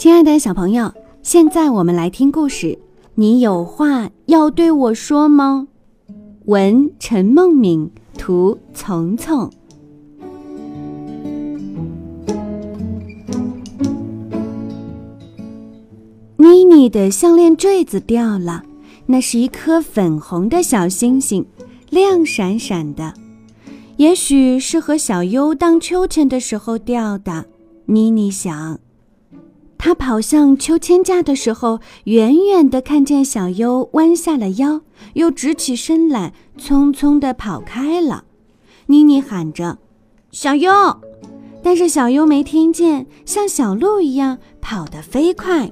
亲爱的小朋友，现在我们来听故事。你有话要对我说吗？文陈梦敏，图丛丛。妮妮的项链坠子掉了，那是一颗粉红的小星星，亮闪闪的。也许是和小优荡秋千的时候掉的。妮妮想。她跑向秋千架的时候，远远地看见小优弯下了腰，又直起身来，匆匆地跑开了。妮妮喊着：“小优！”但是小优没听见，像小鹿一样跑得飞快。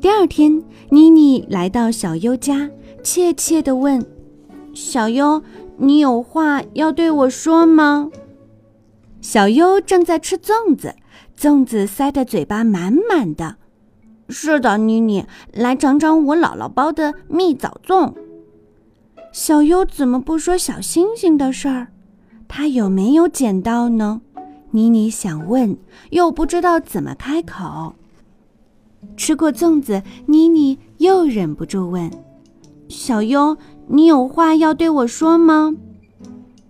第二天，妮妮来到小优家，怯怯地问：“小优，你有话要对我说吗？”小优正在吃粽子。粽子塞得嘴巴满满的。是的，妮妮，来尝尝我姥姥包的蜜枣粽。小优怎么不说小星星的事儿？他有没有捡到呢？妮妮想问，又不知道怎么开口。吃过粽子，妮妮又忍不住问：“小优，你有话要对我说吗？”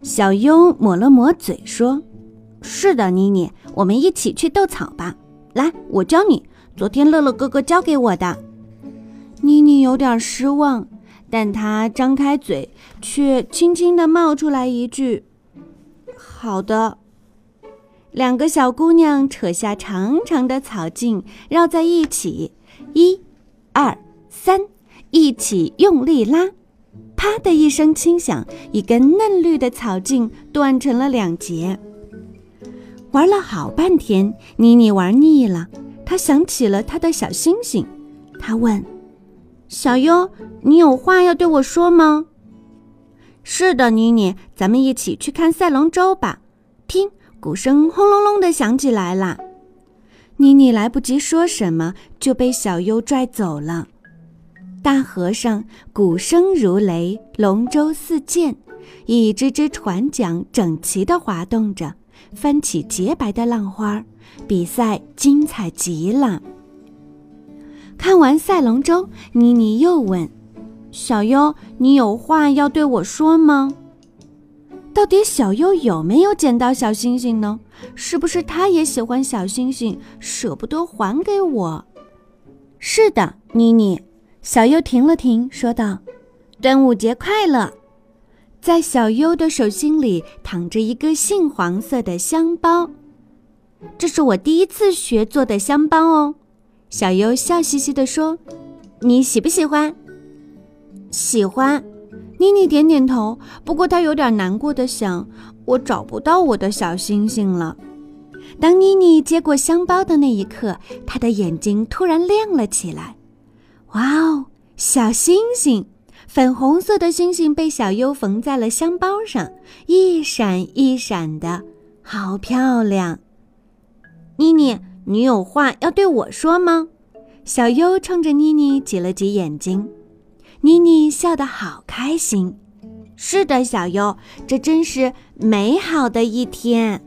小优抹了抹嘴说。是的，妮妮，我们一起去斗草吧。来，我教你。昨天乐乐哥哥教给我的。妮妮有点失望，但她张开嘴，却轻轻地冒出来一句：“好的。”两个小姑娘扯下长长的草茎，绕在一起，一、二、三，一起用力拉，啪的一声轻响，一根嫩绿的草茎断成了两截。玩了好半天，妮妮玩腻了。她想起了她的小星星，她问：“小优，你有话要对我说吗？”“是的，妮妮，咱们一起去看赛龙舟吧。”听，鼓声轰隆隆的响起来了。妮妮来不及说什么，就被小优拽走了。大河上，鼓声如雷，龙舟似箭，一只只船桨整齐地滑动着。翻起洁白的浪花，比赛精彩极了。看完赛龙舟，妮妮又问：“小优，你有话要对我说吗？”到底小优有没有捡到小星星呢？是不是他也喜欢小星星，舍不得还给我？是的，妮妮。小优停了停，说道：“端午节快乐。”在小优的手心里躺着一个杏黄色的香包，这是我第一次学做的香包哦。小优笑嘻嘻地说：“你喜不喜欢？”喜欢。妮妮点点头。不过她有点难过的想：“我找不到我的小星星了。”当妮妮接过香包的那一刻，她的眼睛突然亮了起来。哇哦，小星星！粉红色的星星被小优缝在了香包上，一闪一闪的，好漂亮。妮妮，你有话要对我说吗？小优冲着妮妮挤了挤眼睛，妮妮笑得好开心。是的，小优，这真是美好的一天。